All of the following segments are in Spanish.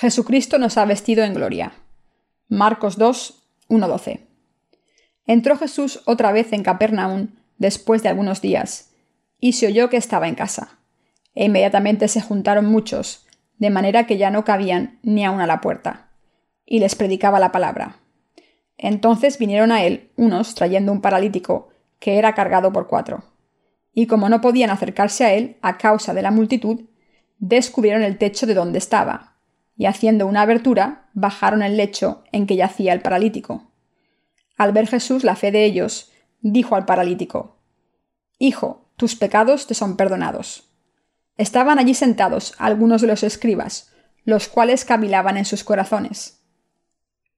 Jesucristo nos ha vestido en gloria. Marcos 2, 1-12. Entró Jesús otra vez en Capernaum después de algunos días, y se oyó que estaba en casa. E inmediatamente se juntaron muchos, de manera que ya no cabían ni aun a la puerta, y les predicaba la palabra. Entonces vinieron a él unos trayendo un paralítico, que era cargado por cuatro. Y como no podían acercarse a él a causa de la multitud, descubrieron el techo de donde estaba, y haciendo una abertura, bajaron el lecho en que yacía el paralítico. Al ver Jesús la fe de ellos, dijo al paralítico, Hijo, tus pecados te son perdonados. Estaban allí sentados algunos de los escribas, los cuales cavilaban en sus corazones.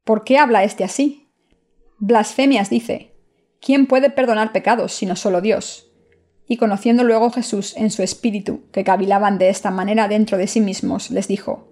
¿Por qué habla éste así? Blasfemias dice. ¿Quién puede perdonar pecados sino solo Dios? Y conociendo luego Jesús en su espíritu, que cavilaban de esta manera dentro de sí mismos, les dijo,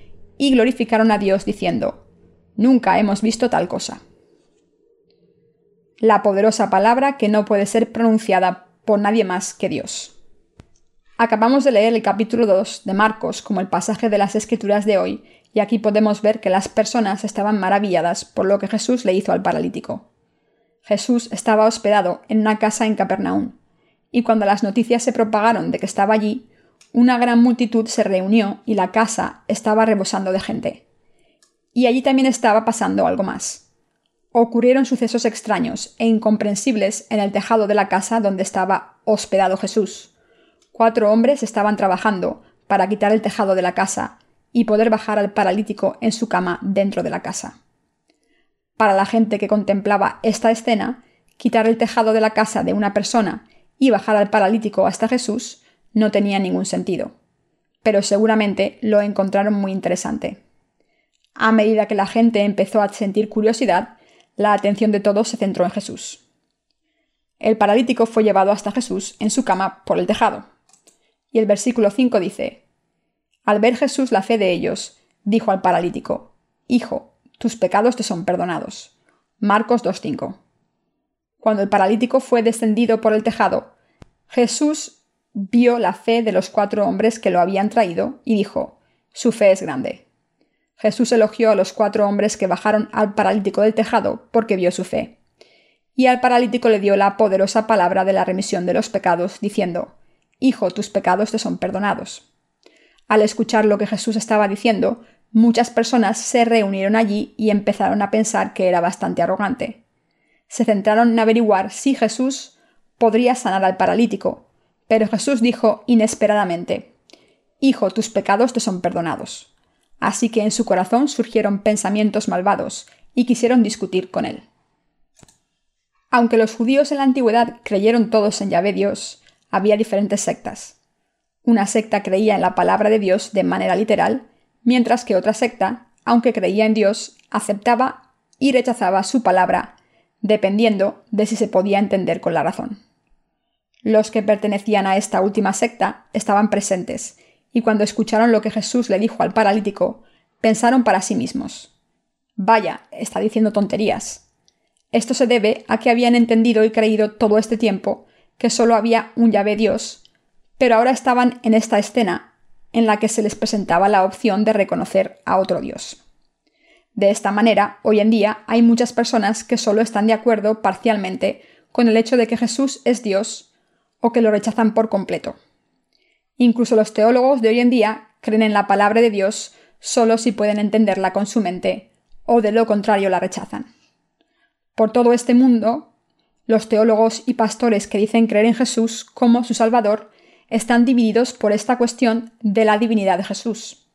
y glorificaron a Dios diciendo, Nunca hemos visto tal cosa. La poderosa palabra que no puede ser pronunciada por nadie más que Dios. Acabamos de leer el capítulo 2 de Marcos como el pasaje de las escrituras de hoy, y aquí podemos ver que las personas estaban maravilladas por lo que Jesús le hizo al paralítico. Jesús estaba hospedado en una casa en Capernaum, y cuando las noticias se propagaron de que estaba allí, una gran multitud se reunió y la casa estaba rebosando de gente. Y allí también estaba pasando algo más. Ocurrieron sucesos extraños e incomprensibles en el tejado de la casa donde estaba hospedado Jesús. Cuatro hombres estaban trabajando para quitar el tejado de la casa y poder bajar al paralítico en su cama dentro de la casa. Para la gente que contemplaba esta escena, quitar el tejado de la casa de una persona y bajar al paralítico hasta Jesús no tenía ningún sentido, pero seguramente lo encontraron muy interesante. A medida que la gente empezó a sentir curiosidad, la atención de todos se centró en Jesús. El paralítico fue llevado hasta Jesús en su cama por el tejado. Y el versículo 5 dice, Al ver Jesús la fe de ellos, dijo al paralítico, Hijo, tus pecados te son perdonados. Marcos 2.5. Cuando el paralítico fue descendido por el tejado, Jesús vio la fe de los cuatro hombres que lo habían traído y dijo, Su fe es grande. Jesús elogió a los cuatro hombres que bajaron al paralítico del tejado porque vio su fe. Y al paralítico le dio la poderosa palabra de la remisión de los pecados, diciendo, Hijo, tus pecados te son perdonados. Al escuchar lo que Jesús estaba diciendo, muchas personas se reunieron allí y empezaron a pensar que era bastante arrogante. Se centraron en averiguar si Jesús podría sanar al paralítico, pero Jesús dijo inesperadamente, Hijo, tus pecados te son perdonados. Así que en su corazón surgieron pensamientos malvados, y quisieron discutir con él. Aunque los judíos en la antigüedad creyeron todos en Yahvé Dios, había diferentes sectas. Una secta creía en la palabra de Dios de manera literal, mientras que otra secta, aunque creía en Dios, aceptaba y rechazaba su palabra, dependiendo de si se podía entender con la razón. Los que pertenecían a esta última secta estaban presentes, y cuando escucharon lo que Jesús le dijo al paralítico, pensaron para sí mismos. Vaya, está diciendo tonterías. Esto se debe a que habían entendido y creído todo este tiempo que solo había un llave Dios, pero ahora estaban en esta escena en la que se les presentaba la opción de reconocer a otro Dios. De esta manera, hoy en día hay muchas personas que solo están de acuerdo parcialmente con el hecho de que Jesús es Dios o que lo rechazan por completo. Incluso los teólogos de hoy en día creen en la palabra de Dios solo si pueden entenderla con su mente, o de lo contrario la rechazan. Por todo este mundo, los teólogos y pastores que dicen creer en Jesús como su Salvador están divididos por esta cuestión de la divinidad de Jesús.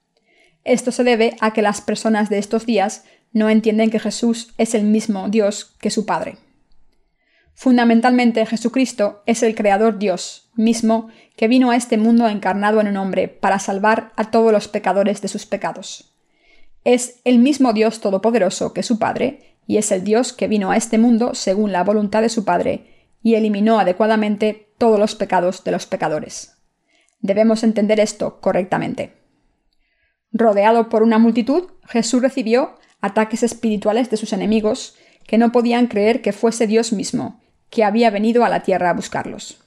Esto se debe a que las personas de estos días no entienden que Jesús es el mismo Dios que su Padre. Fundamentalmente Jesucristo es el Creador Dios mismo que vino a este mundo encarnado en un hombre para salvar a todos los pecadores de sus pecados. Es el mismo Dios Todopoderoso que su Padre, y es el Dios que vino a este mundo según la voluntad de su Padre, y eliminó adecuadamente todos los pecados de los pecadores. Debemos entender esto correctamente. Rodeado por una multitud, Jesús recibió ataques espirituales de sus enemigos, que no podían creer que fuese Dios mismo, que había venido a la tierra a buscarlos.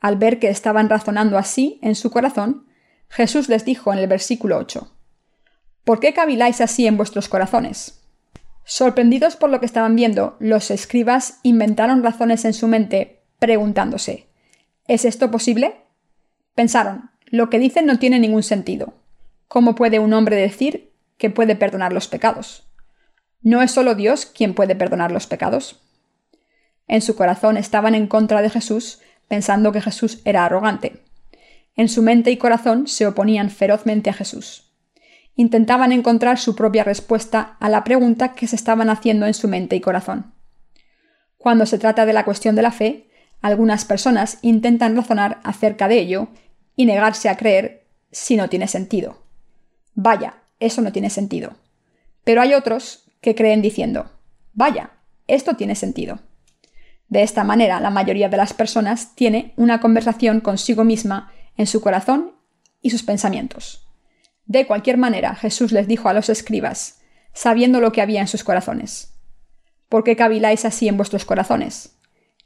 Al ver que estaban razonando así en su corazón, Jesús les dijo en el versículo 8, ¿Por qué caviláis así en vuestros corazones? Sorprendidos por lo que estaban viendo, los escribas inventaron razones en su mente, preguntándose, ¿es esto posible? Pensaron, lo que dicen no tiene ningún sentido. ¿Cómo puede un hombre decir que puede perdonar los pecados? ¿No es solo Dios quien puede perdonar los pecados? En su corazón estaban en contra de Jesús, pensando que Jesús era arrogante. En su mente y corazón se oponían ferozmente a Jesús. Intentaban encontrar su propia respuesta a la pregunta que se estaban haciendo en su mente y corazón. Cuando se trata de la cuestión de la fe, algunas personas intentan razonar acerca de ello y negarse a creer si no tiene sentido. Vaya, eso no tiene sentido. Pero hay otros que creen diciendo, vaya, esto tiene sentido. De esta manera, la mayoría de las personas tiene una conversación consigo misma en su corazón y sus pensamientos. De cualquier manera, Jesús les dijo a los escribas, sabiendo lo que había en sus corazones, ¿por qué caviláis así en vuestros corazones?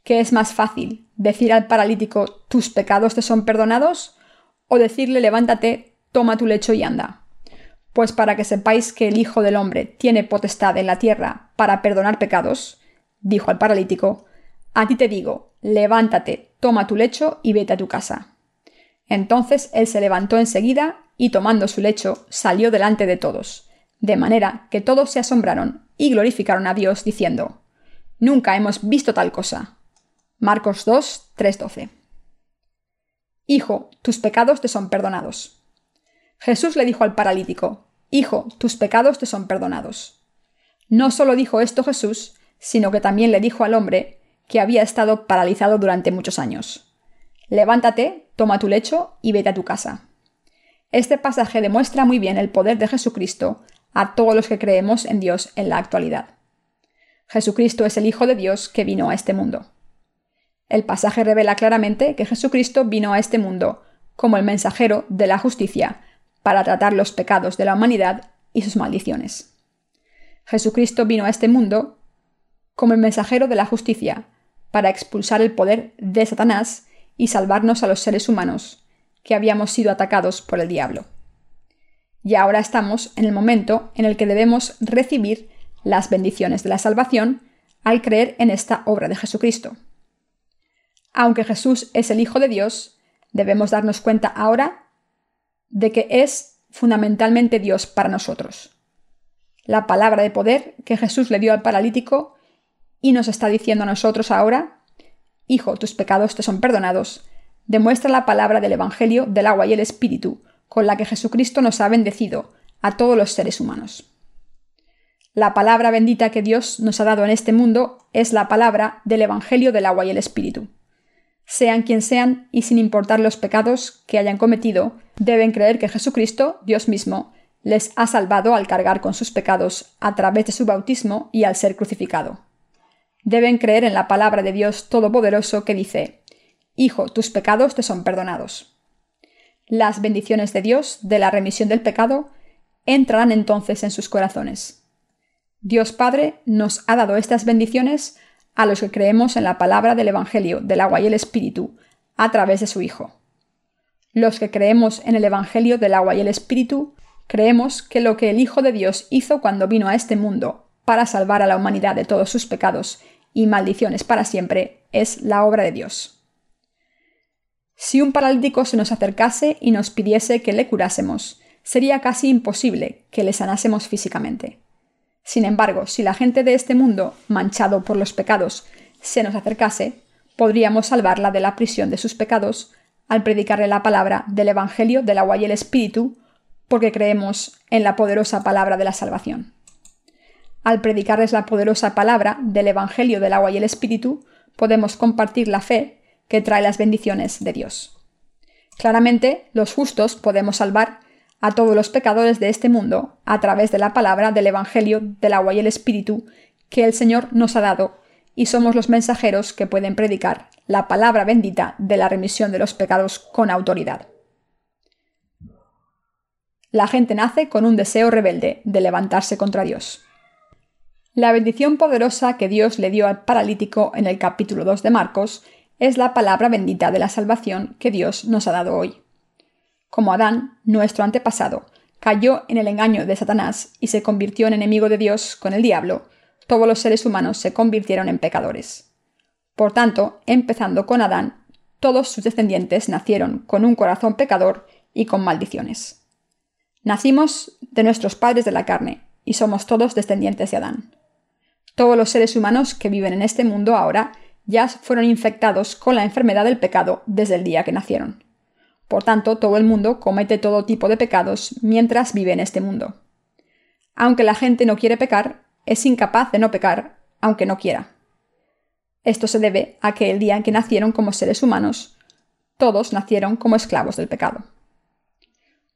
¿Qué es más fácil, decir al paralítico, tus pecados te son perdonados? o decirle, levántate, toma tu lecho y anda? Pues para que sepáis que el Hijo del Hombre tiene potestad en la tierra para perdonar pecados, dijo al paralítico, a ti te digo, levántate, toma tu lecho y vete a tu casa. Entonces él se levantó enseguida y tomando su lecho salió delante de todos, de manera que todos se asombraron y glorificaron a Dios diciendo, Nunca hemos visto tal cosa. Marcos 2, 3:12. Hijo, tus pecados te son perdonados. Jesús le dijo al paralítico, Hijo, tus pecados te son perdonados. No solo dijo esto Jesús, sino que también le dijo al hombre que había estado paralizado durante muchos años. Levántate, toma tu lecho y vete a tu casa. Este pasaje demuestra muy bien el poder de Jesucristo a todos los que creemos en Dios en la actualidad. Jesucristo es el Hijo de Dios que vino a este mundo. El pasaje revela claramente que Jesucristo vino a este mundo como el mensajero de la justicia para tratar los pecados de la humanidad y sus maldiciones. Jesucristo vino a este mundo como el mensajero de la justicia, para expulsar el poder de Satanás y salvarnos a los seres humanos, que habíamos sido atacados por el diablo. Y ahora estamos en el momento en el que debemos recibir las bendiciones de la salvación al creer en esta obra de Jesucristo. Aunque Jesús es el Hijo de Dios, debemos darnos cuenta ahora de que es fundamentalmente Dios para nosotros. La palabra de poder que Jesús le dio al paralítico y nos está diciendo a nosotros ahora, Hijo, tus pecados te son perdonados, demuestra la palabra del Evangelio del agua y el Espíritu, con la que Jesucristo nos ha bendecido a todos los seres humanos. La palabra bendita que Dios nos ha dado en este mundo es la palabra del Evangelio del agua y el Espíritu sean quien sean y sin importar los pecados que hayan cometido, deben creer que Jesucristo, Dios mismo, les ha salvado al cargar con sus pecados a través de su bautismo y al ser crucificado. Deben creer en la palabra de Dios Todopoderoso que dice, Hijo, tus pecados te son perdonados. Las bendiciones de Dios, de la remisión del pecado, entrarán entonces en sus corazones. Dios Padre nos ha dado estas bendiciones a los que creemos en la palabra del Evangelio del agua y el Espíritu a través de su Hijo. Los que creemos en el Evangelio del agua y el Espíritu, creemos que lo que el Hijo de Dios hizo cuando vino a este mundo para salvar a la humanidad de todos sus pecados y maldiciones para siempre es la obra de Dios. Si un paralítico se nos acercase y nos pidiese que le curásemos, sería casi imposible que le sanásemos físicamente. Sin embargo, si la gente de este mundo, manchado por los pecados, se nos acercase, podríamos salvarla de la prisión de sus pecados al predicarle la palabra del Evangelio del agua y el Espíritu, porque creemos en la poderosa palabra de la salvación. Al predicarles la poderosa palabra del Evangelio del agua y el Espíritu, podemos compartir la fe que trae las bendiciones de Dios. Claramente, los justos podemos salvar a todos los pecadores de este mundo a través de la palabra del Evangelio del agua y el Espíritu que el Señor nos ha dado, y somos los mensajeros que pueden predicar la palabra bendita de la remisión de los pecados con autoridad. La gente nace con un deseo rebelde de levantarse contra Dios. La bendición poderosa que Dios le dio al paralítico en el capítulo 2 de Marcos es la palabra bendita de la salvación que Dios nos ha dado hoy. Como Adán, nuestro antepasado, cayó en el engaño de Satanás y se convirtió en enemigo de Dios con el diablo, todos los seres humanos se convirtieron en pecadores. Por tanto, empezando con Adán, todos sus descendientes nacieron con un corazón pecador y con maldiciones. Nacimos de nuestros padres de la carne, y somos todos descendientes de Adán. Todos los seres humanos que viven en este mundo ahora ya fueron infectados con la enfermedad del pecado desde el día que nacieron. Por tanto, todo el mundo comete todo tipo de pecados mientras vive en este mundo. Aunque la gente no quiere pecar, es incapaz de no pecar, aunque no quiera. Esto se debe a que el día en que nacieron como seres humanos, todos nacieron como esclavos del pecado.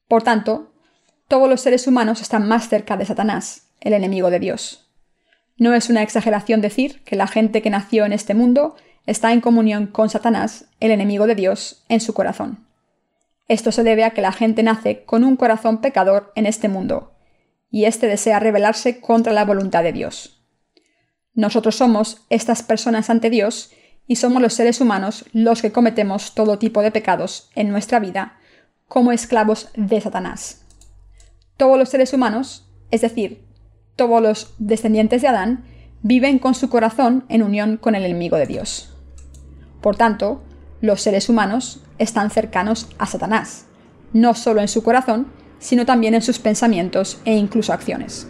Por tanto, todos los seres humanos están más cerca de Satanás, el enemigo de Dios. No es una exageración decir que la gente que nació en este mundo está en comunión con Satanás, el enemigo de Dios, en su corazón. Esto se debe a que la gente nace con un corazón pecador en este mundo, y éste desea rebelarse contra la voluntad de Dios. Nosotros somos estas personas ante Dios y somos los seres humanos los que cometemos todo tipo de pecados en nuestra vida como esclavos de Satanás. Todos los seres humanos, es decir, todos los descendientes de Adán, viven con su corazón en unión con el enemigo de Dios. Por tanto, los seres humanos están cercanos a Satanás, no solo en su corazón, sino también en sus pensamientos e incluso acciones.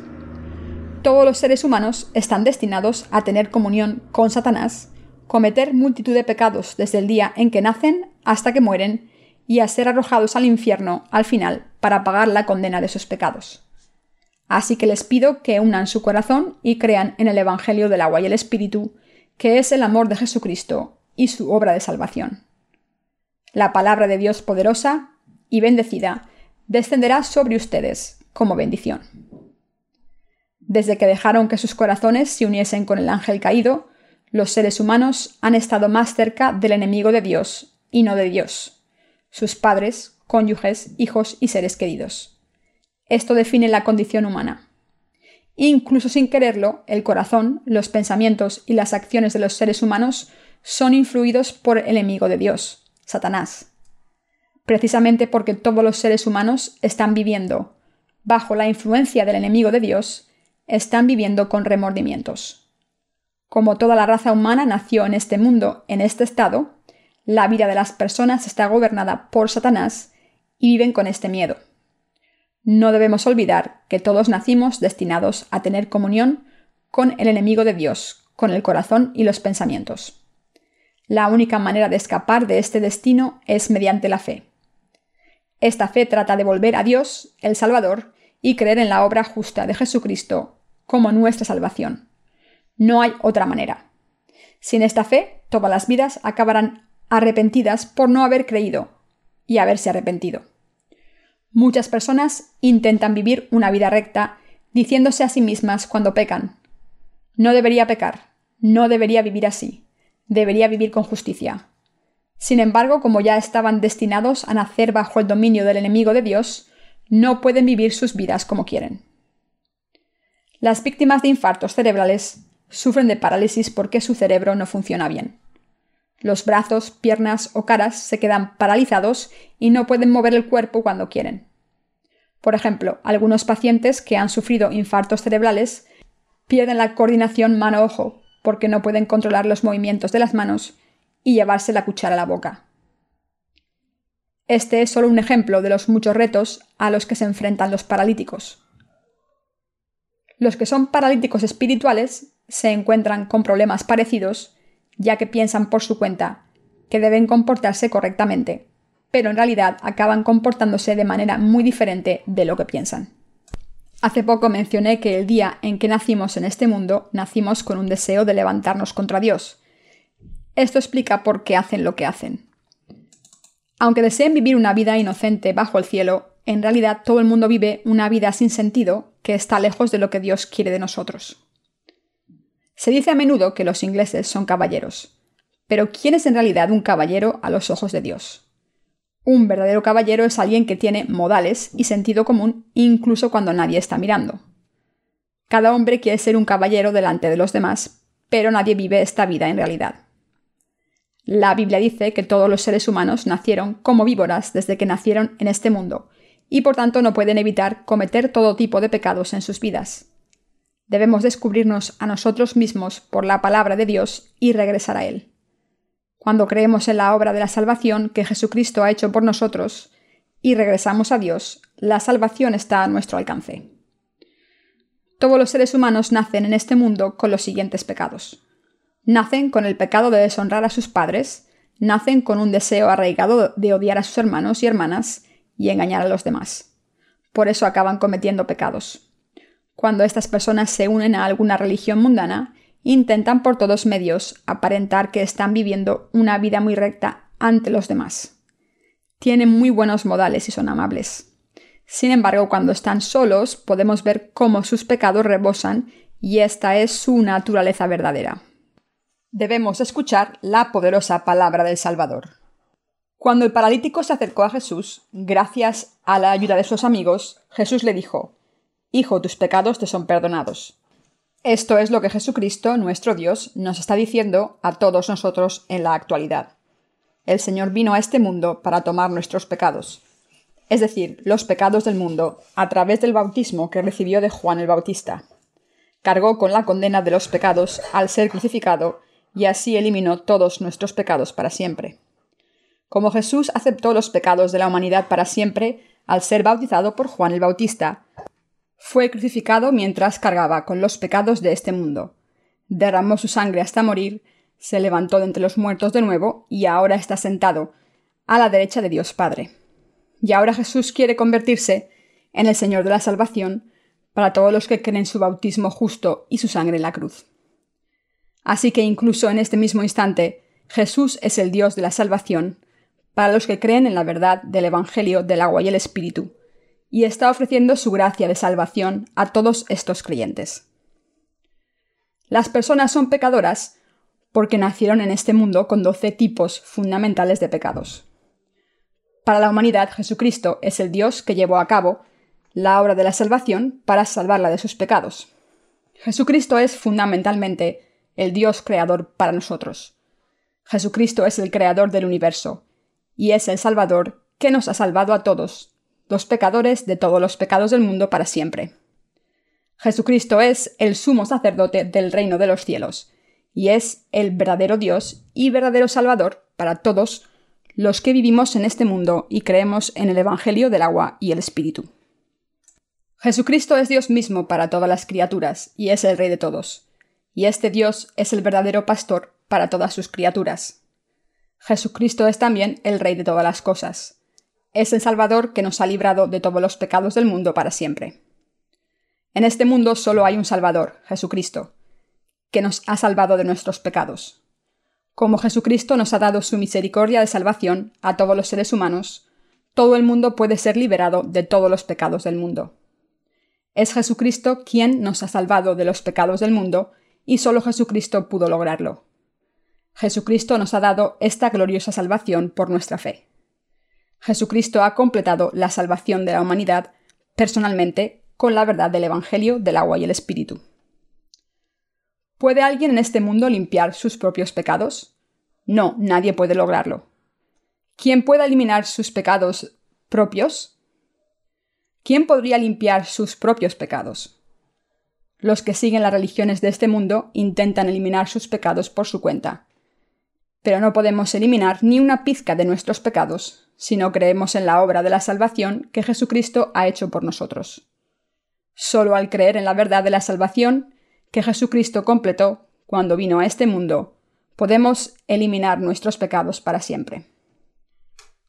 Todos los seres humanos están destinados a tener comunión con Satanás, cometer multitud de pecados desde el día en que nacen hasta que mueren y a ser arrojados al infierno al final para pagar la condena de sus pecados. Así que les pido que unan su corazón y crean en el Evangelio del agua y el Espíritu, que es el amor de Jesucristo y su obra de salvación. La palabra de Dios poderosa y bendecida descenderá sobre ustedes como bendición. Desde que dejaron que sus corazones se uniesen con el ángel caído, los seres humanos han estado más cerca del enemigo de Dios y no de Dios, sus padres, cónyuges, hijos y seres queridos. Esto define la condición humana. Incluso sin quererlo, el corazón, los pensamientos y las acciones de los seres humanos son influidos por el enemigo de Dios, Satanás. Precisamente porque todos los seres humanos están viviendo bajo la influencia del enemigo de Dios, están viviendo con remordimientos. Como toda la raza humana nació en este mundo, en este estado, la vida de las personas está gobernada por Satanás y viven con este miedo. No debemos olvidar que todos nacimos destinados a tener comunión con el enemigo de Dios, con el corazón y los pensamientos. La única manera de escapar de este destino es mediante la fe. Esta fe trata de volver a Dios, el Salvador, y creer en la obra justa de Jesucristo como nuestra salvación. No hay otra manera. Sin esta fe, todas las vidas acabarán arrepentidas por no haber creído y haberse arrepentido. Muchas personas intentan vivir una vida recta diciéndose a sí mismas cuando pecan, no debería pecar, no debería vivir así, debería vivir con justicia. Sin embargo, como ya estaban destinados a nacer bajo el dominio del enemigo de Dios, no pueden vivir sus vidas como quieren. Las víctimas de infartos cerebrales sufren de parálisis porque su cerebro no funciona bien. Los brazos, piernas o caras se quedan paralizados y no pueden mover el cuerpo cuando quieren. Por ejemplo, algunos pacientes que han sufrido infartos cerebrales pierden la coordinación mano-ojo porque no pueden controlar los movimientos de las manos y llevarse la cuchara a la boca. Este es solo un ejemplo de los muchos retos a los que se enfrentan los paralíticos. Los que son paralíticos espirituales se encuentran con problemas parecidos, ya que piensan por su cuenta que deben comportarse correctamente, pero en realidad acaban comportándose de manera muy diferente de lo que piensan. Hace poco mencioné que el día en que nacimos en este mundo, nacimos con un deseo de levantarnos contra Dios. Esto explica por qué hacen lo que hacen. Aunque deseen vivir una vida inocente bajo el cielo, en realidad todo el mundo vive una vida sin sentido que está lejos de lo que Dios quiere de nosotros. Se dice a menudo que los ingleses son caballeros, pero ¿quién es en realidad un caballero a los ojos de Dios? Un verdadero caballero es alguien que tiene modales y sentido común incluso cuando nadie está mirando. Cada hombre quiere ser un caballero delante de los demás, pero nadie vive esta vida en realidad. La Biblia dice que todos los seres humanos nacieron como víboras desde que nacieron en este mundo, y por tanto no pueden evitar cometer todo tipo de pecados en sus vidas. Debemos descubrirnos a nosotros mismos por la palabra de Dios y regresar a Él. Cuando creemos en la obra de la salvación que Jesucristo ha hecho por nosotros y regresamos a Dios, la salvación está a nuestro alcance. Todos los seres humanos nacen en este mundo con los siguientes pecados. Nacen con el pecado de deshonrar a sus padres, nacen con un deseo arraigado de odiar a sus hermanos y hermanas y engañar a los demás. Por eso acaban cometiendo pecados. Cuando estas personas se unen a alguna religión mundana, intentan por todos medios aparentar que están viviendo una vida muy recta ante los demás. Tienen muy buenos modales y son amables. Sin embargo, cuando están solos podemos ver cómo sus pecados rebosan y esta es su naturaleza verdadera. Debemos escuchar la poderosa palabra del Salvador. Cuando el paralítico se acercó a Jesús, gracias a la ayuda de sus amigos, Jesús le dijo, Hijo, tus pecados te son perdonados. Esto es lo que Jesucristo, nuestro Dios, nos está diciendo a todos nosotros en la actualidad. El Señor vino a este mundo para tomar nuestros pecados, es decir, los pecados del mundo, a través del bautismo que recibió de Juan el Bautista. Cargó con la condena de los pecados al ser crucificado y así eliminó todos nuestros pecados para siempre. Como Jesús aceptó los pecados de la humanidad para siempre al ser bautizado por Juan el Bautista, fue crucificado mientras cargaba con los pecados de este mundo. Derramó su sangre hasta morir, se levantó de entre los muertos de nuevo y ahora está sentado a la derecha de Dios Padre. Y ahora Jesús quiere convertirse en el Señor de la salvación para todos los que creen en su bautismo justo y su sangre en la cruz. Así que incluso en este mismo instante, Jesús es el Dios de la salvación para los que creen en la verdad del Evangelio del agua y el Espíritu, y está ofreciendo su gracia de salvación a todos estos creyentes. Las personas son pecadoras porque nacieron en este mundo con doce tipos fundamentales de pecados. Para la humanidad, Jesucristo es el Dios que llevó a cabo la obra de la salvación para salvarla de sus pecados. Jesucristo es fundamentalmente el Dios creador para nosotros. Jesucristo es el creador del universo, y es el Salvador que nos ha salvado a todos los pecadores de todos los pecados del mundo para siempre. Jesucristo es el sumo sacerdote del reino de los cielos, y es el verdadero Dios y verdadero Salvador para todos los que vivimos en este mundo y creemos en el Evangelio del agua y el Espíritu. Jesucristo es Dios mismo para todas las criaturas, y es el Rey de todos, y este Dios es el verdadero pastor para todas sus criaturas. Jesucristo es también el Rey de todas las cosas, es el Salvador que nos ha librado de todos los pecados del mundo para siempre. En este mundo solo hay un Salvador, Jesucristo, que nos ha salvado de nuestros pecados. Como Jesucristo nos ha dado su misericordia de salvación a todos los seres humanos, todo el mundo puede ser liberado de todos los pecados del mundo. Es Jesucristo quien nos ha salvado de los pecados del mundo y solo Jesucristo pudo lograrlo. Jesucristo nos ha dado esta gloriosa salvación por nuestra fe. Jesucristo ha completado la salvación de la humanidad personalmente con la verdad del Evangelio del agua y el Espíritu. ¿Puede alguien en este mundo limpiar sus propios pecados? No, nadie puede lograrlo. ¿Quién puede eliminar sus pecados propios? ¿Quién podría limpiar sus propios pecados? Los que siguen las religiones de este mundo intentan eliminar sus pecados por su cuenta. Pero no podemos eliminar ni una pizca de nuestros pecados si no creemos en la obra de la salvación que Jesucristo ha hecho por nosotros. Solo al creer en la verdad de la salvación que Jesucristo completó cuando vino a este mundo, podemos eliminar nuestros pecados para siempre.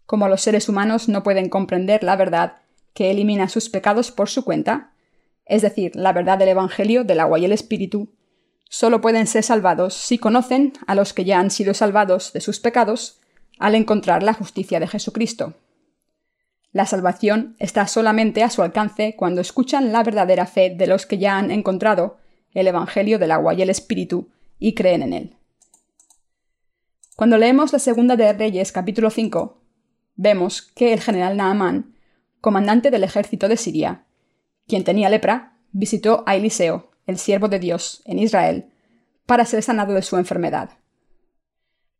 Como los seres humanos no pueden comprender la verdad que elimina sus pecados por su cuenta, es decir, la verdad del Evangelio del agua y el Espíritu, solo pueden ser salvados si conocen a los que ya han sido salvados de sus pecados al encontrar la justicia de Jesucristo. La salvación está solamente a su alcance cuando escuchan la verdadera fe de los que ya han encontrado el Evangelio del agua y el Espíritu y creen en él. Cuando leemos la segunda de Reyes capítulo 5, vemos que el general Naamán, comandante del ejército de Siria, quien tenía lepra, visitó a Eliseo, el siervo de Dios, en Israel, para ser sanado de su enfermedad.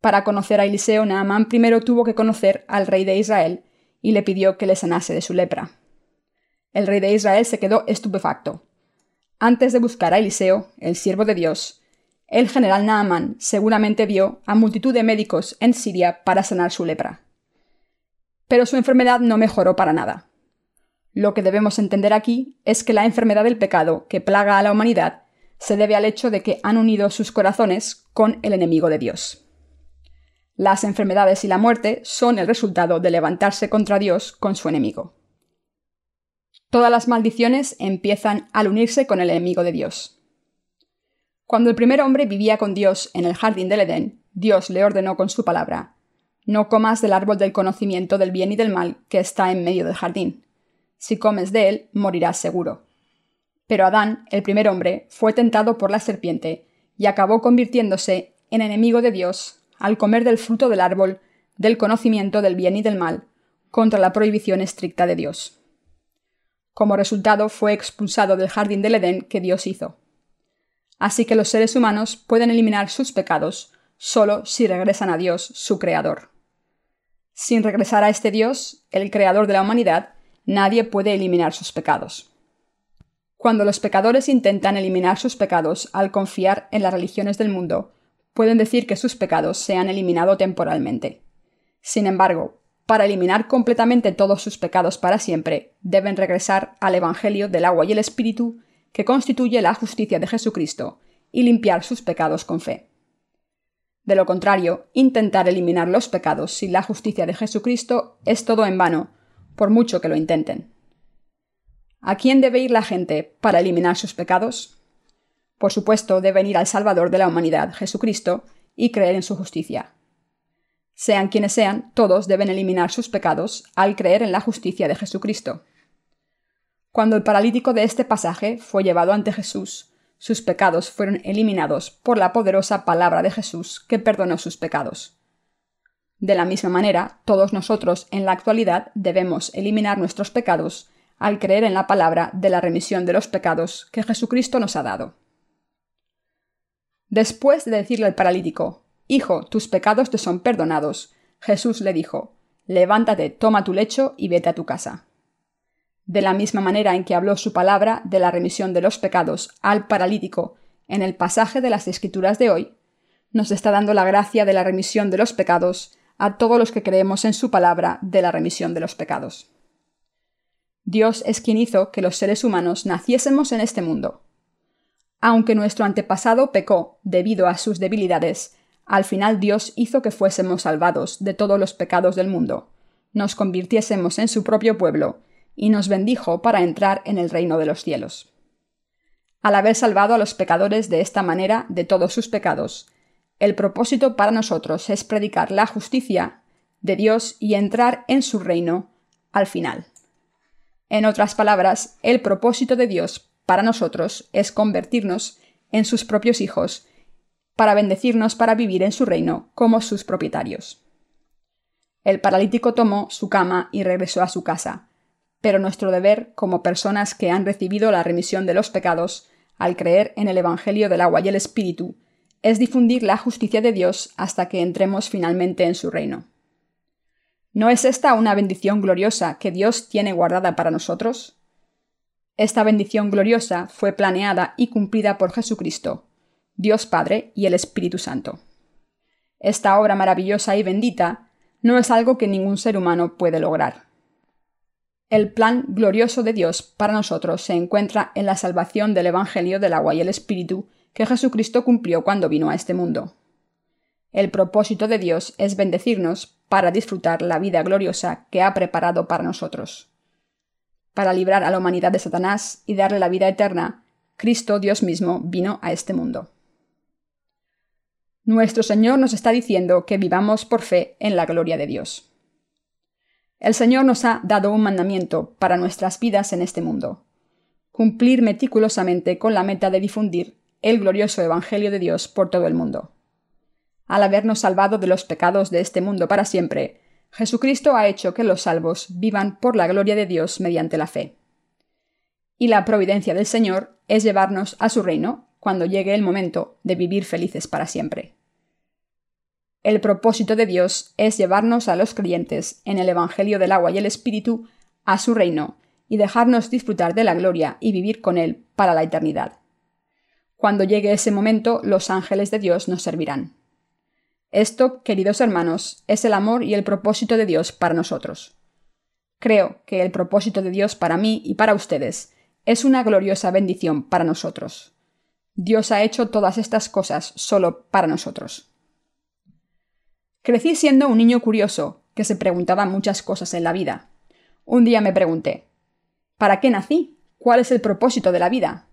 Para conocer a Eliseo, Naamán primero tuvo que conocer al rey de Israel y le pidió que le sanase de su lepra. El rey de Israel se quedó estupefacto. Antes de buscar a Eliseo, el siervo de Dios, el general Naamán seguramente vio a multitud de médicos en Siria para sanar su lepra. Pero su enfermedad no mejoró para nada. Lo que debemos entender aquí es que la enfermedad del pecado que plaga a la humanidad se debe al hecho de que han unido sus corazones con el enemigo de Dios. Las enfermedades y la muerte son el resultado de levantarse contra Dios con su enemigo. Todas las maldiciones empiezan al unirse con el enemigo de Dios. Cuando el primer hombre vivía con Dios en el jardín del Edén, Dios le ordenó con su palabra, No comas del árbol del conocimiento del bien y del mal que está en medio del jardín. Si comes de él, morirás seguro. Pero Adán, el primer hombre, fue tentado por la serpiente y acabó convirtiéndose en enemigo de Dios al comer del fruto del árbol del conocimiento del bien y del mal, contra la prohibición estricta de Dios. Como resultado fue expulsado del jardín del Edén que Dios hizo. Así que los seres humanos pueden eliminar sus pecados solo si regresan a Dios, su Creador. Sin regresar a este Dios, el Creador de la humanidad, nadie puede eliminar sus pecados. Cuando los pecadores intentan eliminar sus pecados al confiar en las religiones del mundo, pueden decir que sus pecados se han eliminado temporalmente. Sin embargo, para eliminar completamente todos sus pecados para siempre, deben regresar al Evangelio del agua y el Espíritu, que constituye la justicia de Jesucristo, y limpiar sus pecados con fe. De lo contrario, intentar eliminar los pecados sin la justicia de Jesucristo es todo en vano, por mucho que lo intenten. ¿A quién debe ir la gente para eliminar sus pecados? Por supuesto, deben ir al Salvador de la humanidad, Jesucristo, y creer en su justicia. Sean quienes sean, todos deben eliminar sus pecados al creer en la justicia de Jesucristo. Cuando el paralítico de este pasaje fue llevado ante Jesús, sus pecados fueron eliminados por la poderosa palabra de Jesús que perdonó sus pecados. De la misma manera, todos nosotros en la actualidad debemos eliminar nuestros pecados al creer en la palabra de la remisión de los pecados que Jesucristo nos ha dado. Después de decirle al paralítico, Hijo, tus pecados te son perdonados, Jesús le dijo, Levántate, toma tu lecho y vete a tu casa. De la misma manera en que habló su palabra de la remisión de los pecados al paralítico en el pasaje de las Escrituras de hoy, nos está dando la gracia de la remisión de los pecados a todos los que creemos en su palabra de la remisión de los pecados. Dios es quien hizo que los seres humanos naciésemos en este mundo. Aunque nuestro antepasado pecó debido a sus debilidades, al final Dios hizo que fuésemos salvados de todos los pecados del mundo, nos convirtiésemos en su propio pueblo, y nos bendijo para entrar en el reino de los cielos. Al haber salvado a los pecadores de esta manera de todos sus pecados, el propósito para nosotros es predicar la justicia de Dios y entrar en su reino al final. En otras palabras, el propósito de Dios para nosotros es convertirnos en sus propios hijos, para bendecirnos para vivir en su reino como sus propietarios. El paralítico tomó su cama y regresó a su casa, pero nuestro deber como personas que han recibido la remisión de los pecados, al creer en el Evangelio del agua y el Espíritu, es difundir la justicia de Dios hasta que entremos finalmente en su reino. ¿No es esta una bendición gloriosa que Dios tiene guardada para nosotros? Esta bendición gloriosa fue planeada y cumplida por Jesucristo, Dios Padre y el Espíritu Santo. Esta obra maravillosa y bendita no es algo que ningún ser humano puede lograr. El plan glorioso de Dios para nosotros se encuentra en la salvación del Evangelio del agua y el Espíritu que Jesucristo cumplió cuando vino a este mundo. El propósito de Dios es bendecirnos para disfrutar la vida gloriosa que ha preparado para nosotros. Para librar a la humanidad de Satanás y darle la vida eterna, Cristo Dios mismo vino a este mundo. Nuestro Señor nos está diciendo que vivamos por fe en la gloria de Dios. El Señor nos ha dado un mandamiento para nuestras vidas en este mundo. Cumplir meticulosamente con la meta de difundir el glorioso Evangelio de Dios por todo el mundo. Al habernos salvado de los pecados de este mundo para siempre, Jesucristo ha hecho que los salvos vivan por la gloria de Dios mediante la fe. Y la providencia del Señor es llevarnos a su reino cuando llegue el momento de vivir felices para siempre. El propósito de Dios es llevarnos a los creyentes en el Evangelio del agua y el Espíritu a su reino y dejarnos disfrutar de la gloria y vivir con Él para la eternidad. Cuando llegue ese momento, los ángeles de Dios nos servirán. Esto, queridos hermanos, es el amor y el propósito de Dios para nosotros. Creo que el propósito de Dios para mí y para ustedes es una gloriosa bendición para nosotros. Dios ha hecho todas estas cosas solo para nosotros. Crecí siendo un niño curioso, que se preguntaba muchas cosas en la vida. Un día me pregunté, ¿para qué nací? ¿Cuál es el propósito de la vida?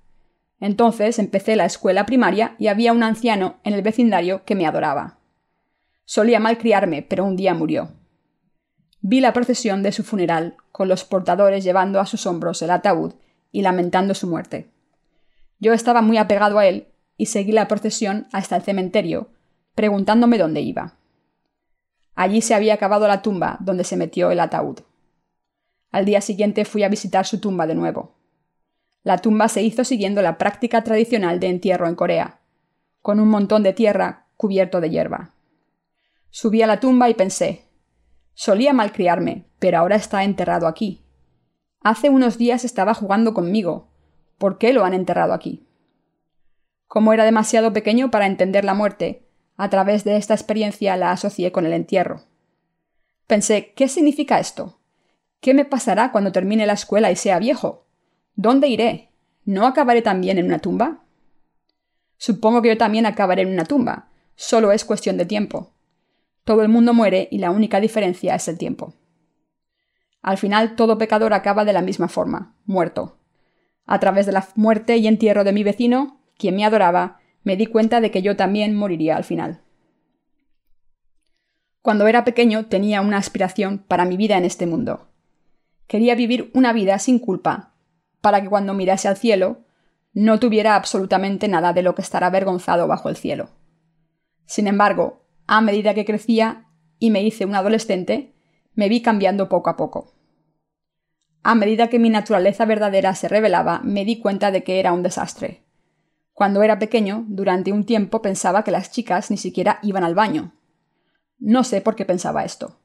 Entonces empecé la escuela primaria y había un anciano en el vecindario que me adoraba. Solía malcriarme, pero un día murió. Vi la procesión de su funeral, con los portadores llevando a sus hombros el ataúd y lamentando su muerte. Yo estaba muy apegado a él y seguí la procesión hasta el cementerio, preguntándome dónde iba. Allí se había acabado la tumba donde se metió el ataúd. Al día siguiente fui a visitar su tumba de nuevo. La tumba se hizo siguiendo la práctica tradicional de entierro en Corea, con un montón de tierra cubierto de hierba. Subí a la tumba y pensé solía malcriarme, pero ahora está enterrado aquí. Hace unos días estaba jugando conmigo. ¿Por qué lo han enterrado aquí? Como era demasiado pequeño para entender la muerte, a través de esta experiencia la asocié con el entierro. Pensé, ¿qué significa esto? ¿Qué me pasará cuando termine la escuela y sea viejo? ¿Dónde iré? ¿No acabaré también en una tumba? Supongo que yo también acabaré en una tumba. Solo es cuestión de tiempo. Todo el mundo muere y la única diferencia es el tiempo. Al final todo pecador acaba de la misma forma, muerto. A través de la muerte y entierro de mi vecino, quien me adoraba, me di cuenta de que yo también moriría al final. Cuando era pequeño tenía una aspiración para mi vida en este mundo. Quería vivir una vida sin culpa, para que cuando mirase al cielo no tuviera absolutamente nada de lo que estar avergonzado bajo el cielo. Sin embargo, a medida que crecía y me hice un adolescente, me vi cambiando poco a poco. A medida que mi naturaleza verdadera se revelaba, me di cuenta de que era un desastre. Cuando era pequeño, durante un tiempo pensaba que las chicas ni siquiera iban al baño. No sé por qué pensaba esto.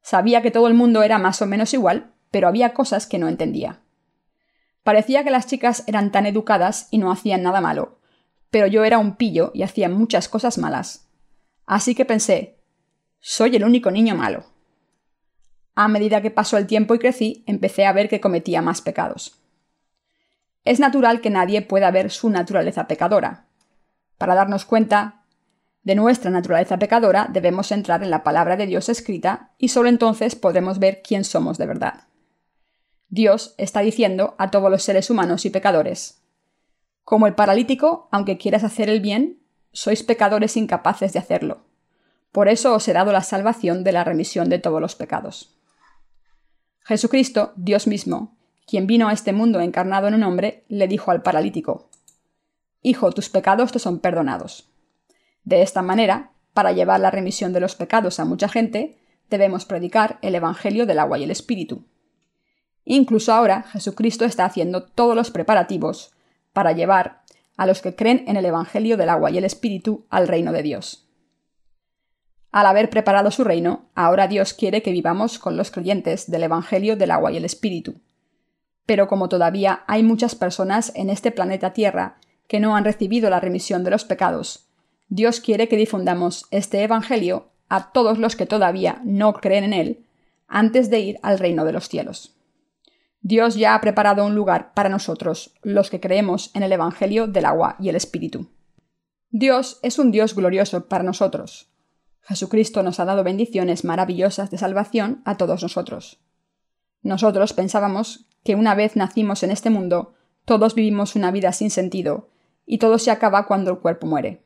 Sabía que todo el mundo era más o menos igual, pero había cosas que no entendía. Parecía que las chicas eran tan educadas y no hacían nada malo, pero yo era un pillo y hacía muchas cosas malas. Así que pensé, soy el único niño malo. A medida que pasó el tiempo y crecí, empecé a ver que cometía más pecados es natural que nadie pueda ver su naturaleza pecadora. Para darnos cuenta de nuestra naturaleza pecadora debemos entrar en la palabra de Dios escrita y solo entonces podremos ver quién somos de verdad. Dios está diciendo a todos los seres humanos y pecadores, como el paralítico, aunque quieras hacer el bien, sois pecadores incapaces de hacerlo. Por eso os he dado la salvación de la remisión de todos los pecados. Jesucristo, Dios mismo, quien vino a este mundo encarnado en un hombre, le dijo al paralítico, Hijo, tus pecados te son perdonados. De esta manera, para llevar la remisión de los pecados a mucha gente, debemos predicar el Evangelio del agua y el Espíritu. Incluso ahora Jesucristo está haciendo todos los preparativos para llevar a los que creen en el Evangelio del agua y el Espíritu al reino de Dios. Al haber preparado su reino, ahora Dios quiere que vivamos con los creyentes del Evangelio del agua y el Espíritu. Pero como todavía hay muchas personas en este planeta Tierra que no han recibido la remisión de los pecados, Dios quiere que difundamos este Evangelio a todos los que todavía no creen en él antes de ir al reino de los cielos. Dios ya ha preparado un lugar para nosotros, los que creemos en el Evangelio del agua y el Espíritu. Dios es un Dios glorioso para nosotros. Jesucristo nos ha dado bendiciones maravillosas de salvación a todos nosotros. Nosotros pensábamos que una vez nacimos en este mundo, todos vivimos una vida sin sentido, y todo se acaba cuando el cuerpo muere.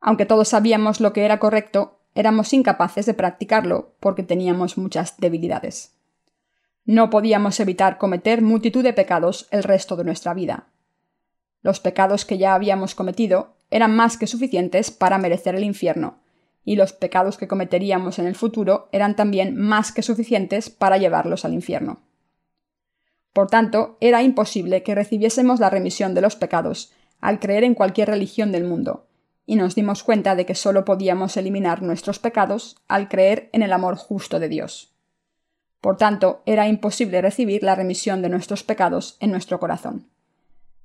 Aunque todos sabíamos lo que era correcto, éramos incapaces de practicarlo porque teníamos muchas debilidades. No podíamos evitar cometer multitud de pecados el resto de nuestra vida. Los pecados que ya habíamos cometido eran más que suficientes para merecer el infierno, y los pecados que cometeríamos en el futuro eran también más que suficientes para llevarlos al infierno. Por tanto, era imposible que recibiésemos la remisión de los pecados al creer en cualquier religión del mundo, y nos dimos cuenta de que solo podíamos eliminar nuestros pecados al creer en el amor justo de Dios. Por tanto, era imposible recibir la remisión de nuestros pecados en nuestro corazón.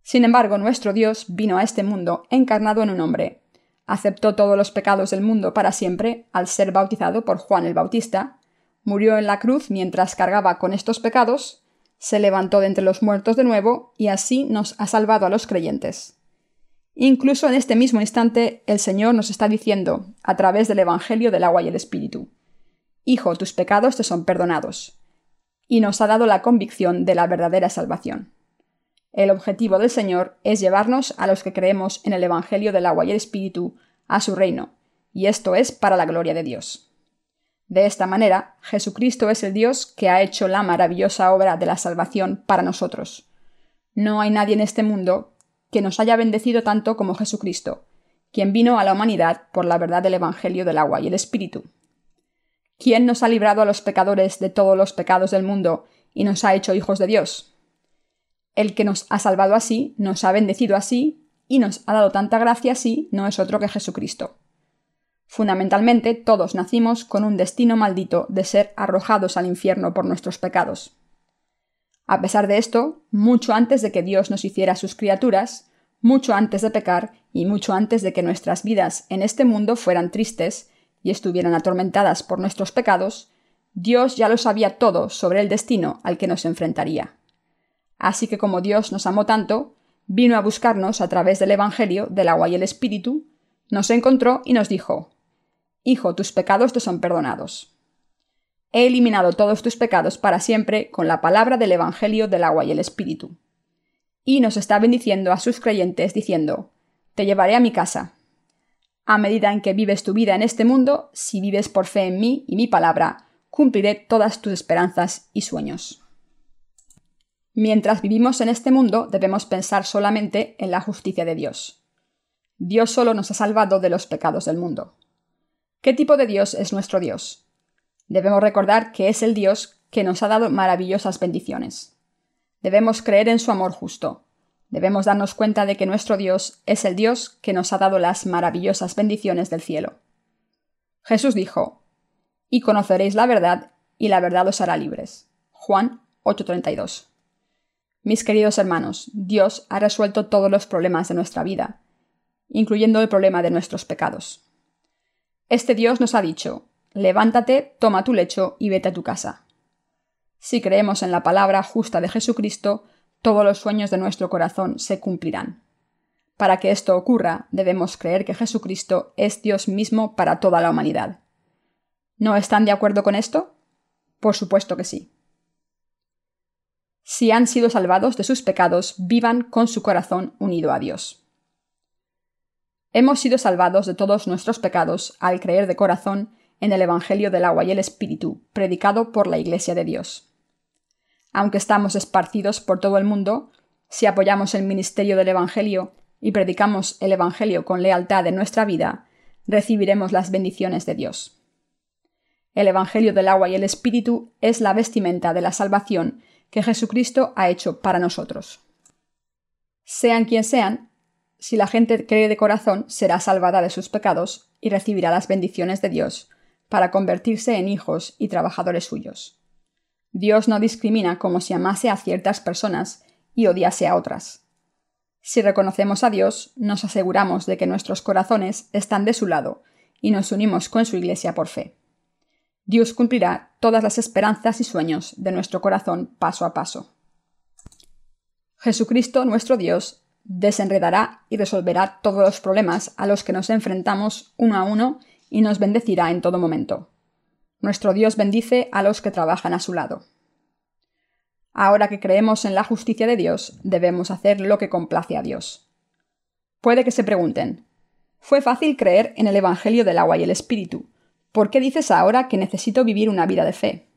Sin embargo, nuestro Dios vino a este mundo encarnado en un hombre, aceptó todos los pecados del mundo para siempre al ser bautizado por Juan el Bautista, murió en la cruz mientras cargaba con estos pecados, se levantó de entre los muertos de nuevo y así nos ha salvado a los creyentes. Incluso en este mismo instante el Señor nos está diciendo, a través del Evangelio del agua y el Espíritu, Hijo, tus pecados te son perdonados, y nos ha dado la convicción de la verdadera salvación. El objetivo del Señor es llevarnos a los que creemos en el Evangelio del agua y el Espíritu a su reino, y esto es para la gloria de Dios. De esta manera, Jesucristo es el Dios que ha hecho la maravillosa obra de la salvación para nosotros. No hay nadie en este mundo que nos haya bendecido tanto como Jesucristo, quien vino a la humanidad por la verdad del Evangelio del agua y el Espíritu. ¿Quién nos ha librado a los pecadores de todos los pecados del mundo y nos ha hecho hijos de Dios? El que nos ha salvado así, nos ha bendecido así y nos ha dado tanta gracia así no es otro que Jesucristo. Fundamentalmente, todos nacimos con un destino maldito de ser arrojados al infierno por nuestros pecados. A pesar de esto, mucho antes de que Dios nos hiciera sus criaturas, mucho antes de pecar y mucho antes de que nuestras vidas en este mundo fueran tristes y estuvieran atormentadas por nuestros pecados, Dios ya lo sabía todo sobre el destino al que nos enfrentaría. Así que como Dios nos amó tanto, vino a buscarnos a través del Evangelio del agua y el Espíritu, nos encontró y nos dijo, Hijo, tus pecados te son perdonados. He eliminado todos tus pecados para siempre con la palabra del Evangelio del agua y el Espíritu. Y nos está bendiciendo a sus creyentes diciendo, Te llevaré a mi casa. A medida en que vives tu vida en este mundo, si vives por fe en mí y mi palabra, cumpliré todas tus esperanzas y sueños. Mientras vivimos en este mundo, debemos pensar solamente en la justicia de Dios. Dios solo nos ha salvado de los pecados del mundo. ¿Qué tipo de Dios es nuestro Dios? Debemos recordar que es el Dios que nos ha dado maravillosas bendiciones. Debemos creer en su amor justo. Debemos darnos cuenta de que nuestro Dios es el Dios que nos ha dado las maravillosas bendiciones del cielo. Jesús dijo, Y conoceréis la verdad, y la verdad os hará libres. Juan 8:32. Mis queridos hermanos, Dios ha resuelto todos los problemas de nuestra vida, incluyendo el problema de nuestros pecados. Este Dios nos ha dicho, levántate, toma tu lecho y vete a tu casa. Si creemos en la palabra justa de Jesucristo, todos los sueños de nuestro corazón se cumplirán. Para que esto ocurra, debemos creer que Jesucristo es Dios mismo para toda la humanidad. ¿No están de acuerdo con esto? Por supuesto que sí. Si han sido salvados de sus pecados, vivan con su corazón unido a Dios. Hemos sido salvados de todos nuestros pecados al creer de corazón en el Evangelio del agua y el Espíritu, predicado por la Iglesia de Dios. Aunque estamos esparcidos por todo el mundo, si apoyamos el ministerio del Evangelio y predicamos el Evangelio con lealtad en nuestra vida, recibiremos las bendiciones de Dios. El Evangelio del agua y el Espíritu es la vestimenta de la salvación que Jesucristo ha hecho para nosotros. Sean quien sean, si la gente cree de corazón, será salvada de sus pecados y recibirá las bendiciones de Dios, para convertirse en hijos y trabajadores suyos. Dios no discrimina como si amase a ciertas personas y odiase a otras. Si reconocemos a Dios, nos aseguramos de que nuestros corazones están de su lado y nos unimos con su Iglesia por fe. Dios cumplirá todas las esperanzas y sueños de nuestro corazón paso a paso. Jesucristo, nuestro Dios, desenredará y resolverá todos los problemas a los que nos enfrentamos uno a uno y nos bendecirá en todo momento. Nuestro Dios bendice a los que trabajan a su lado. Ahora que creemos en la justicia de Dios, debemos hacer lo que complace a Dios. Puede que se pregunten, ¿fue fácil creer en el Evangelio del agua y el Espíritu, ¿por qué dices ahora que necesito vivir una vida de fe?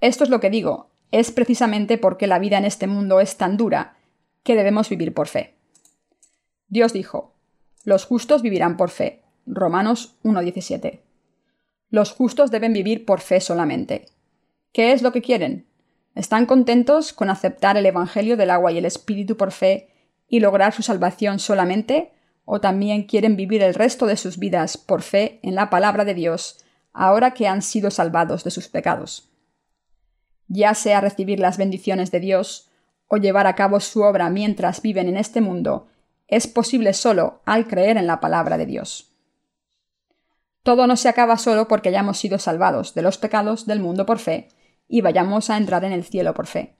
Esto es lo que digo, es precisamente porque la vida en este mundo es tan dura que debemos vivir por fe. Dios dijo, los justos vivirán por fe. Romanos 1.17. Los justos deben vivir por fe solamente. ¿Qué es lo que quieren? ¿Están contentos con aceptar el Evangelio del agua y el Espíritu por fe y lograr su salvación solamente? ¿O también quieren vivir el resto de sus vidas por fe en la palabra de Dios, ahora que han sido salvados de sus pecados? Ya sea recibir las bendiciones de Dios o llevar a cabo su obra mientras viven en este mundo, es posible solo al creer en la palabra de Dios. Todo no se acaba solo porque hayamos sido salvados de los pecados del mundo por fe y vayamos a entrar en el cielo por fe.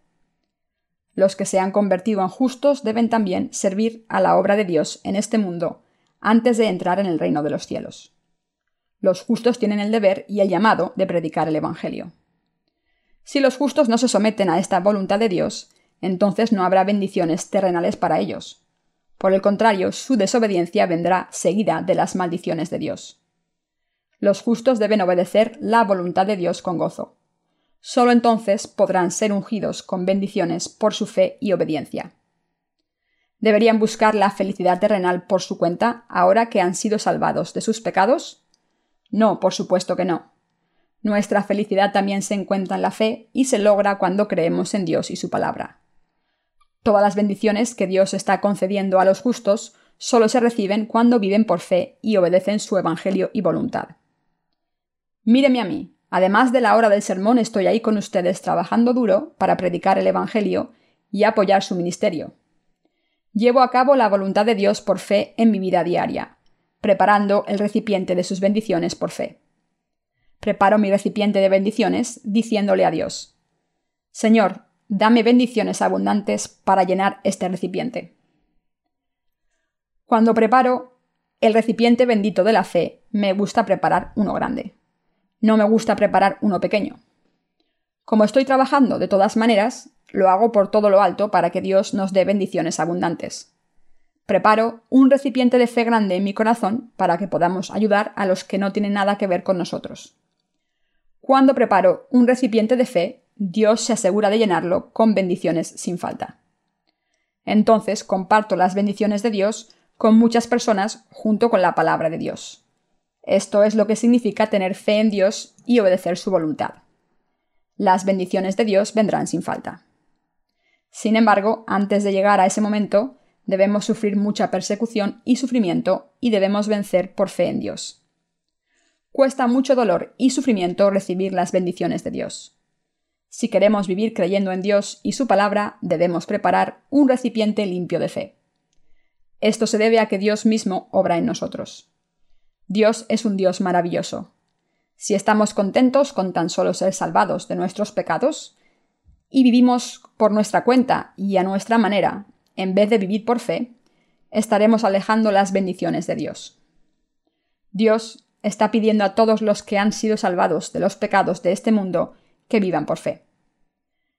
Los que se han convertido en justos deben también servir a la obra de Dios en este mundo antes de entrar en el reino de los cielos. Los justos tienen el deber y el llamado de predicar el Evangelio. Si los justos no se someten a esta voluntad de Dios, entonces no habrá bendiciones terrenales para ellos. Por el contrario, su desobediencia vendrá seguida de las maldiciones de Dios. Los justos deben obedecer la voluntad de Dios con gozo. Solo entonces podrán ser ungidos con bendiciones por su fe y obediencia. ¿Deberían buscar la felicidad terrenal por su cuenta ahora que han sido salvados de sus pecados? No, por supuesto que no. Nuestra felicidad también se encuentra en la fe y se logra cuando creemos en Dios y su palabra. Todas las bendiciones que Dios está concediendo a los justos solo se reciben cuando viven por fe y obedecen su evangelio y voluntad. Míreme a mí, Además de la hora del sermón, estoy ahí con ustedes trabajando duro para predicar el Evangelio y apoyar su ministerio. Llevo a cabo la voluntad de Dios por fe en mi vida diaria, preparando el recipiente de sus bendiciones por fe. Preparo mi recipiente de bendiciones diciéndole a Dios, Señor, dame bendiciones abundantes para llenar este recipiente. Cuando preparo el recipiente bendito de la fe, me gusta preparar uno grande. No me gusta preparar uno pequeño. Como estoy trabajando de todas maneras, lo hago por todo lo alto para que Dios nos dé bendiciones abundantes. Preparo un recipiente de fe grande en mi corazón para que podamos ayudar a los que no tienen nada que ver con nosotros. Cuando preparo un recipiente de fe, Dios se asegura de llenarlo con bendiciones sin falta. Entonces comparto las bendiciones de Dios con muchas personas junto con la palabra de Dios. Esto es lo que significa tener fe en Dios y obedecer su voluntad. Las bendiciones de Dios vendrán sin falta. Sin embargo, antes de llegar a ese momento, debemos sufrir mucha persecución y sufrimiento y debemos vencer por fe en Dios. Cuesta mucho dolor y sufrimiento recibir las bendiciones de Dios. Si queremos vivir creyendo en Dios y su palabra, debemos preparar un recipiente limpio de fe. Esto se debe a que Dios mismo obra en nosotros. Dios es un Dios maravilloso. Si estamos contentos con tan solo ser salvados de nuestros pecados, y vivimos por nuestra cuenta y a nuestra manera, en vez de vivir por fe, estaremos alejando las bendiciones de Dios. Dios está pidiendo a todos los que han sido salvados de los pecados de este mundo que vivan por fe.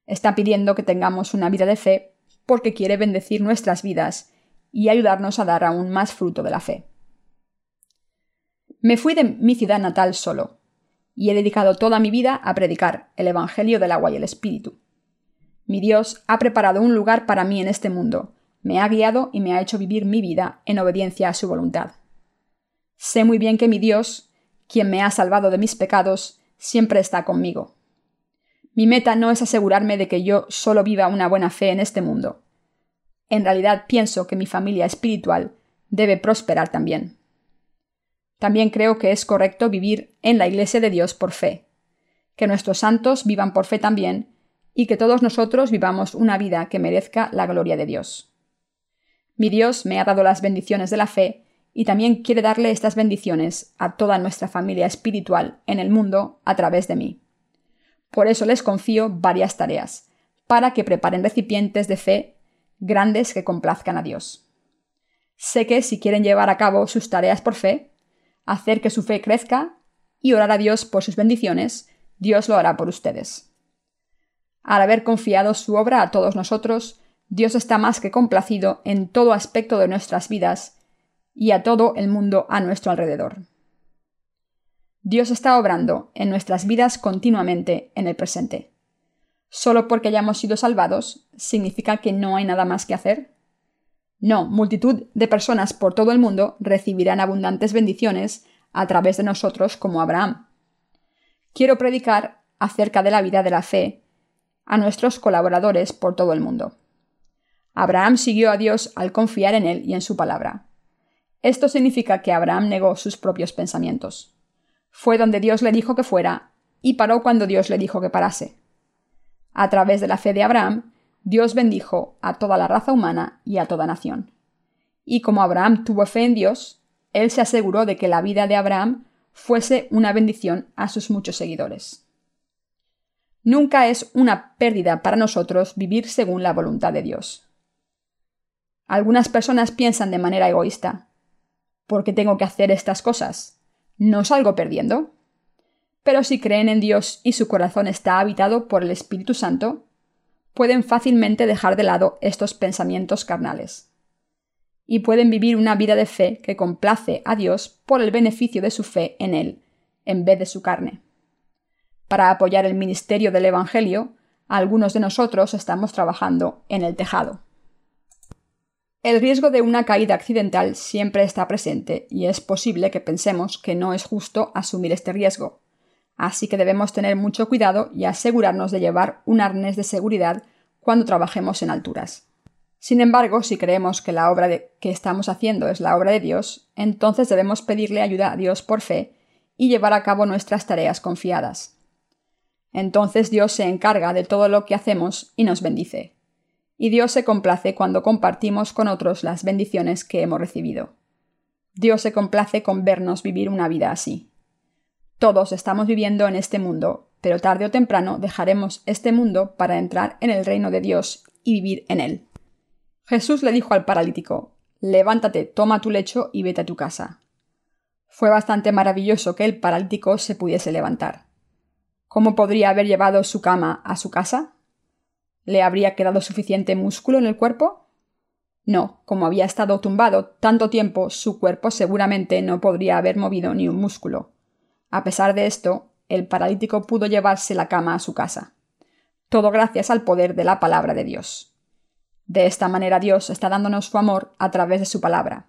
Está pidiendo que tengamos una vida de fe porque quiere bendecir nuestras vidas y ayudarnos a dar aún más fruto de la fe. Me fui de mi ciudad natal solo, y he dedicado toda mi vida a predicar el Evangelio del agua y el Espíritu. Mi Dios ha preparado un lugar para mí en este mundo, me ha guiado y me ha hecho vivir mi vida en obediencia a su voluntad. Sé muy bien que mi Dios, quien me ha salvado de mis pecados, siempre está conmigo. Mi meta no es asegurarme de que yo solo viva una buena fe en este mundo. En realidad pienso que mi familia espiritual debe prosperar también. También creo que es correcto vivir en la Iglesia de Dios por fe, que nuestros santos vivan por fe también, y que todos nosotros vivamos una vida que merezca la gloria de Dios. Mi Dios me ha dado las bendiciones de la fe, y también quiere darle estas bendiciones a toda nuestra familia espiritual en el mundo a través de mí. Por eso les confío varias tareas, para que preparen recipientes de fe grandes que complazcan a Dios. Sé que si quieren llevar a cabo sus tareas por fe, hacer que su fe crezca y orar a Dios por sus bendiciones, Dios lo hará por ustedes. Al haber confiado su obra a todos nosotros, Dios está más que complacido en todo aspecto de nuestras vidas y a todo el mundo a nuestro alrededor. Dios está obrando en nuestras vidas continuamente en el presente. ¿Solo porque hayamos sido salvados significa que no hay nada más que hacer? No, multitud de personas por todo el mundo recibirán abundantes bendiciones a través de nosotros como Abraham. Quiero predicar acerca de la vida de la fe a nuestros colaboradores por todo el mundo. Abraham siguió a Dios al confiar en Él y en su palabra. Esto significa que Abraham negó sus propios pensamientos. Fue donde Dios le dijo que fuera y paró cuando Dios le dijo que parase. A través de la fe de Abraham, Dios bendijo a toda la raza humana y a toda nación. Y como Abraham tuvo fe en Dios, él se aseguró de que la vida de Abraham fuese una bendición a sus muchos seguidores. Nunca es una pérdida para nosotros vivir según la voluntad de Dios. Algunas personas piensan de manera egoísta. ¿Por qué tengo que hacer estas cosas? ¿No salgo perdiendo? Pero si creen en Dios y su corazón está habitado por el Espíritu Santo, pueden fácilmente dejar de lado estos pensamientos carnales. Y pueden vivir una vida de fe que complace a Dios por el beneficio de su fe en Él, en vez de su carne. Para apoyar el ministerio del Evangelio, algunos de nosotros estamos trabajando en el tejado. El riesgo de una caída accidental siempre está presente y es posible que pensemos que no es justo asumir este riesgo, así que debemos tener mucho cuidado y asegurarnos de llevar un arnés de seguridad cuando trabajemos en alturas. Sin embargo, si creemos que la obra que estamos haciendo es la obra de Dios, entonces debemos pedirle ayuda a Dios por fe y llevar a cabo nuestras tareas confiadas. Entonces Dios se encarga de todo lo que hacemos y nos bendice. Y Dios se complace cuando compartimos con otros las bendiciones que hemos recibido. Dios se complace con vernos vivir una vida así. Todos estamos viviendo en este mundo, pero tarde o temprano dejaremos este mundo para entrar en el reino de Dios y vivir en él. Jesús le dijo al paralítico, Levántate, toma tu lecho y vete a tu casa. Fue bastante maravilloso que el paralítico se pudiese levantar. ¿Cómo podría haber llevado su cama a su casa? ¿Le habría quedado suficiente músculo en el cuerpo? No, como había estado tumbado tanto tiempo, su cuerpo seguramente no podría haber movido ni un músculo. A pesar de esto, el paralítico pudo llevarse la cama a su casa. Todo gracias al poder de la palabra de Dios. De esta manera Dios está dándonos su amor a través de su palabra.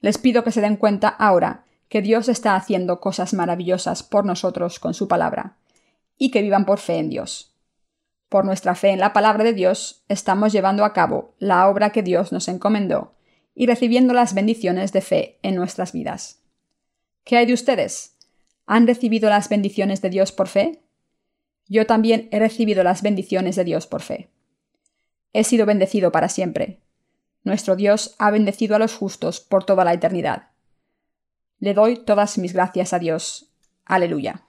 Les pido que se den cuenta ahora que Dios está haciendo cosas maravillosas por nosotros con su palabra, y que vivan por fe en Dios. Por nuestra fe en la palabra de Dios, estamos llevando a cabo la obra que Dios nos encomendó y recibiendo las bendiciones de fe en nuestras vidas. ¿Qué hay de ustedes? ¿Han recibido las bendiciones de Dios por fe? Yo también he recibido las bendiciones de Dios por fe. He sido bendecido para siempre. Nuestro Dios ha bendecido a los justos por toda la eternidad. Le doy todas mis gracias a Dios. Aleluya.